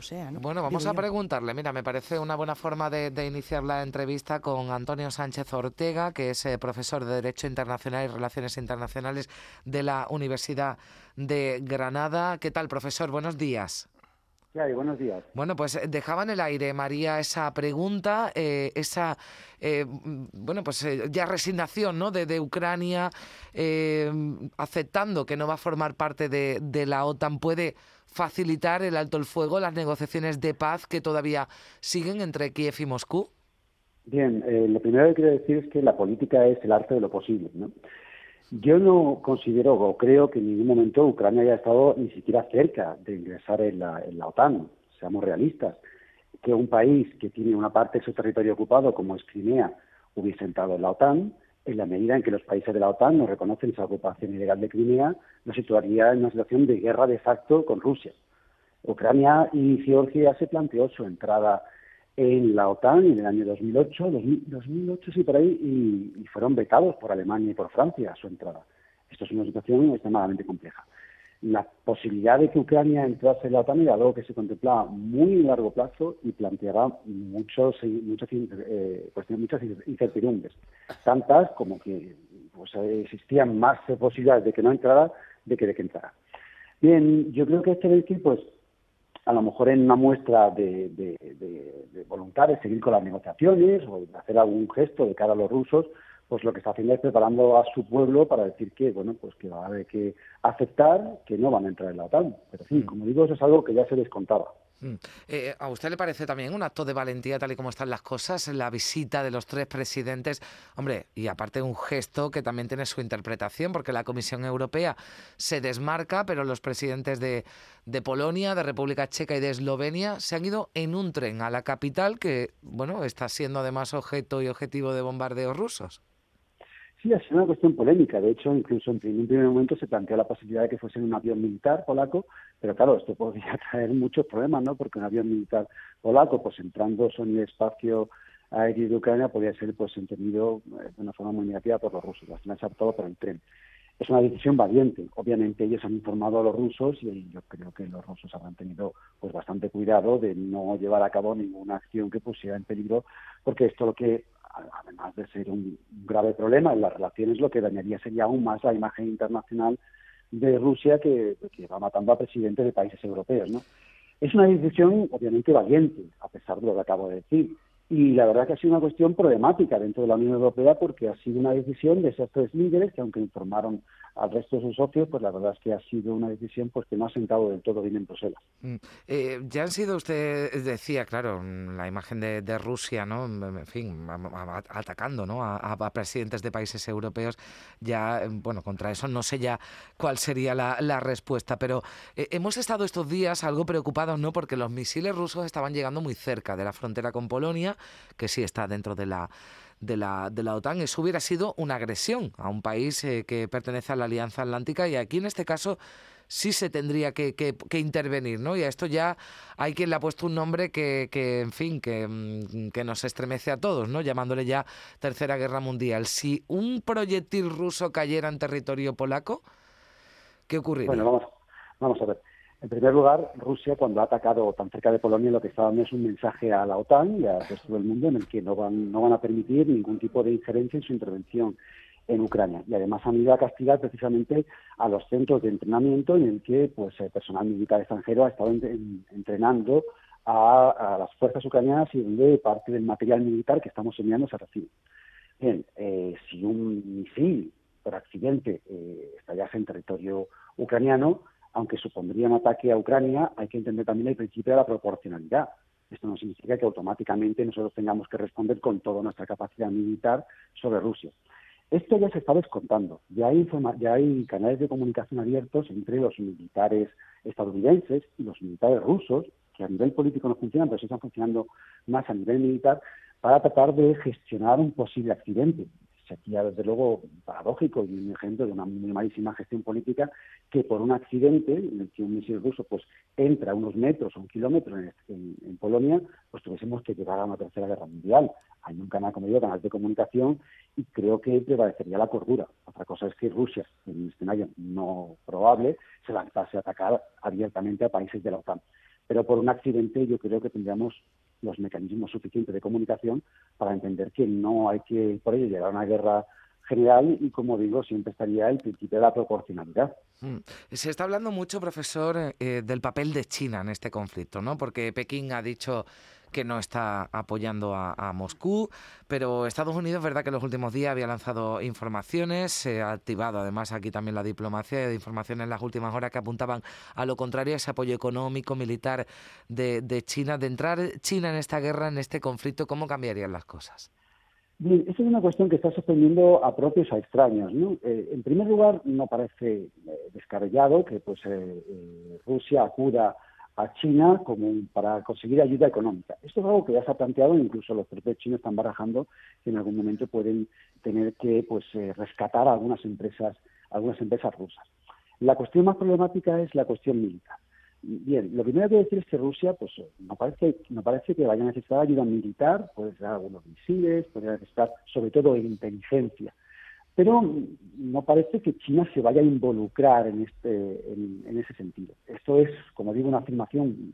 sea, ¿no? Bueno, vamos Digo a preguntarle. Mira, me parece una buena forma de, de iniciar la entrevista con Antonio Sánchez Ortega, que es eh, profesor de Derecho Internacional y Relaciones Internacionales de la Universidad de Granada. ¿Qué tal, profesor? Buenos días. ¿Qué hay? Buenos días. Bueno, pues eh, dejaba en el aire, María, esa pregunta, eh, esa, eh, mm, bueno, pues eh, ya resignación, ¿no? De, de Ucrania aceptando que no va a formar parte de, de la OTAN puede facilitar el alto el fuego, las negociaciones de paz que todavía siguen entre Kiev y Moscú. Bien, lo primero que quiero decir es que la política es el arte de lo posible, ¿no? Yo no considero o creo que en ningún momento Ucrania haya estado ni siquiera cerca de ingresar en la, en la OTAN, seamos realistas. Que un país que tiene una parte de su territorio ocupado, como es Crimea, hubiese entrado en la OTAN, en la medida en que los países de la OTAN no reconocen esa ocupación ilegal de Crimea, nos situaría en una situación de guerra de facto con Rusia. Ucrania y Georgia se planteó su entrada en la OTAN en el año 2008, 2000, 2008 sí por ahí, y, fueron vetados por Alemania y por Francia a su entrada. Esto es una situación extremadamente compleja. La posibilidad de que Ucrania entrase en la OTAN era algo que se contemplaba muy a largo plazo y planteaba muchos, muchas, eh, muchas incertidumbres, tantas como que pues, existían más posibilidades de que no entrara de que de que entrara. Bien, yo creo que este decir, pues a lo mejor en una muestra de, de, de, de, voluntad de seguir con las negociaciones o de hacer algún gesto de cara a los rusos, pues lo que está haciendo es preparando a su pueblo para decir que, bueno, pues que va a haber que aceptar que no van a entrar en la OTAN. Pero sí, mm. como digo, eso es algo que ya se les contaba. Mm. Eh, ¿A usted le parece también un acto de valentía tal y como están las cosas? La visita de los tres presidentes, hombre, y aparte un gesto que también tiene su interpretación, porque la Comisión Europea se desmarca, pero los presidentes de, de Polonia, de República Checa y de Eslovenia se han ido en un tren a la capital que, bueno, está siendo además objeto y objetivo de bombardeos rusos. Sí, ha sido una cuestión polémica. De hecho, incluso en un primer momento se planteó la posibilidad de que fuese un avión militar polaco, pero claro, esto podría traer muchos problemas, ¿no? Porque un avión militar polaco, pues entrando en el espacio aéreo de Ucrania, podría ser pues entendido de una forma muy negativa por los rusos. Al final se ha optado por el tren. Es una decisión valiente. Obviamente ellos han informado a los rusos y yo creo que los rusos habrán tenido pues bastante cuidado de no llevar a cabo ninguna acción que pusiera en peligro, porque esto lo que además de ser un grave problema en las relaciones, lo que dañaría sería aún más la imagen internacional de Rusia que, va matando a presidentes de países europeos. ¿no? Es una decisión obviamente valiente, a pesar de lo que acabo de decir. Y la verdad que ha sido una cuestión problemática dentro de la Unión Europea porque ha sido una decisión de esos tres líderes que aunque informaron al resto de sus socios, pues la verdad es que ha sido una decisión pues que no ha sentado del todo bien en Bruselas. Mm. Eh, ya han sido, usted decía, claro, la imagen de, Rusia, ¿no? En fin, atacando, ¿no? A, presidentes de países europeos, ya, bueno, contra eso no sé ya cuál sería la, la respuesta, pero eh, hemos estado estos días algo preocupados, ¿no? Porque los misiles rusos estaban llegando muy cerca de la frontera con Polonia, que sí está dentro de la de la, de la OTAN, eso hubiera sido una agresión a un país eh, que pertenece a la Alianza Atlántica y aquí en este caso sí se tendría que, que, intervenir, ¿no? Y a esto ya hay quien le ha puesto un nombre que, que en fin, que, que, nos estremece a todos, ¿no? Llamándole ya Tercera Guerra Mundial. Si un proyectil ruso cayera en territorio polaco, ¿qué ocurriría? Bueno, vamos, vamos a ver. En primer lugar, Rusia, cuando ha atacado tan cerca de Polonia, lo que está dando es un mensaje a la OTAN y al resto del mundo en el que no van, no van a permitir ningún tipo de injerencia en su intervención en Ucrania. Y además han ido a castigar precisamente a los centros de entrenamiento en el que pues, el personal militar extranjero ha estado en, en, entrenando a, a, las fuerzas ucranianas y donde parte del material militar que estamos enviando se recibe. Bien, eh, si un misil por accidente eh, estallase en territorio ucraniano, aunque supondría un ataque a Ucrania, hay que entender también el principio de la proporcionalidad. Esto no significa que automáticamente nosotros tengamos que responder con toda nuestra capacidad militar sobre Rusia. Esto ya se está descontando. Ya hay, ya hay canales de comunicación abiertos entre los militares estadounidenses y los militares rusos, que a nivel político no funcionan, pero sí están funcionando más a nivel militar, para tratar de gestionar un posible accidente sería desde luego paradójico y un ejemplo de una muy malísima gestión política que por un accidente en el que un misil ruso pues entra unos metros o un kilómetro en, Polonia, pues tuviésemos que llegar a una tercera guerra mundial. Hay un canal, como digo, canal de comunicación y creo que prevalecería la cordura. Otra cosa es que Rusia, en un escenario no probable, se lanzase a atacar abiertamente a países de la OTAN. pero por un accidente yo creo que tendríamos los mecanismos suficientes de comunicación para entender que no hay que por ello llegar a una guerra general y, como digo, siempre estaría el principio de la proporcionalidad. Mm. Se está hablando mucho, profesor, eh, del papel de China en este conflicto, ¿no? Porque Pekín ha dicho que no está apoyando a, Moscú, pero Estados Unidos, verdad que en los últimos días había lanzado informaciones, se ha activado además aquí también la diplomacia de informaciones en las últimas horas que apuntaban a lo contrario, ese apoyo económico, militar de, de China. De entrar China en esta guerra, en este conflicto, ¿cómo cambiarían las cosas? Bien, esa es una cuestión que está sorprendiendo a propios a extraños. ¿no? Eh, en primer lugar, no parece eh, descabellado que pues, eh, Rusia acuda a China como para conseguir ayuda económica. Esto es algo que ya se ha planteado, incluso los propios chinos están barajando que en algún momento pueden tener que pues, rescatar a algunas empresas, algunas empresas rusas. La cuestión más problemática es la cuestión militar. Bien, lo primero que decir es que Rusia, pues, no parece, no parece que vaya a necesitar ayuda militar, puede ser algunos misiles, puede necesitar sobre todo inteligencia, pero no parece que China se vaya a involucrar en este, en, ese sentido. Esto es, como digo, una afirmación,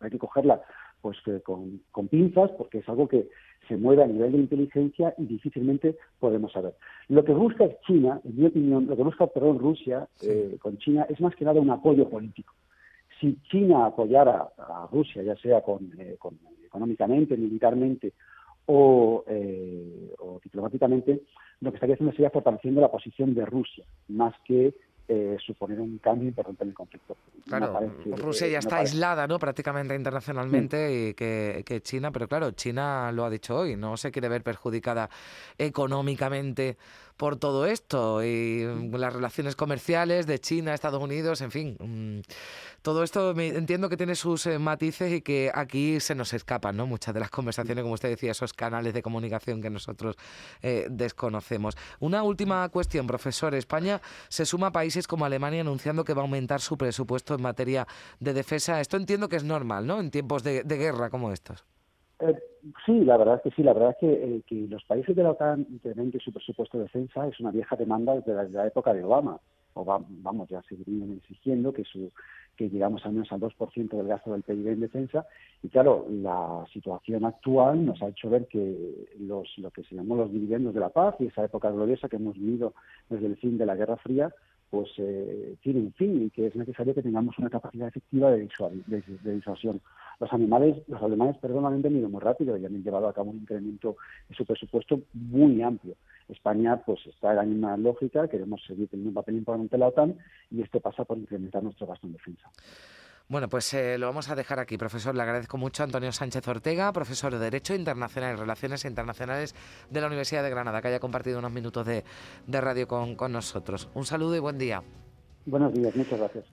hay que cogerla pues con, con, pinzas, porque es algo que se mueve a nivel de inteligencia y difícilmente podemos saber. Lo que busca China, en mi opinión, lo que busca, perdón, Rusia eh, con China es más que nada un apoyo político si China apoyara a Rusia, ya sea con, eh, económicamente, militarmente o, eh, o, diplomáticamente, lo que estaría haciendo sería fortaleciendo la posición de Rusia, más que eh, suponer un cambio importante en el conflicto. Claro, Rusia ya está aislada ¿no? prácticamente internacionalmente y que, que, China, pero claro, China lo ha dicho hoy, no se quiere ver perjudicada económicamente por todo esto y las relaciones comerciales de China, Estados Unidos, en fin. Mm, todo esto entiendo que tiene sus eh, matices y que aquí se nos escapan, ¿no? Muchas de las conversaciones, como usted decía, esos canales de comunicación que nosotros eh, desconocemos. Una última cuestión, profesor. España se suma a países como Alemania anunciando que va a aumentar su presupuesto en materia de defensa. Esto entiendo que es normal, ¿no? En tiempos de guerra como estos. Eh, sí, la verdad es que sí. La verdad es que, eh, que los países de la OTAN incrementen su presupuesto de defensa es una vieja demanda desde la, época de Obama. O vamos, ya seguirían exigiendo que su que llegamos al menos al 2% del gasto del PIB en defensa. Y claro, la situación actual nos ha hecho ver que los, lo que se llamó los dividendos de la paz y esa época gloriosa que hemos vivido desde el fin de la Guerra Fría, pues eh, tiene un fin y que es necesario que tengamos una capacidad efectiva de, disuasión. Los animales, los alemanes, perdón, han venido muy rápido y han llevado a cabo un incremento de su presupuesto muy amplio. España pues está en la misma lógica, queremos seguir teniendo un papel importante en la OTAN y esto pasa por incrementar nuestro gasto en defensa. Bueno, pues eh, lo vamos a dejar aquí, profesor. Le agradezco mucho a Antonio Sánchez Ortega, profesor de Derecho Internacional y Relaciones Internacionales de la Universidad de Granada, que haya compartido unos minutos de, radio con, con nosotros. Un saludo y buen día. Buenos días, muchas gracias.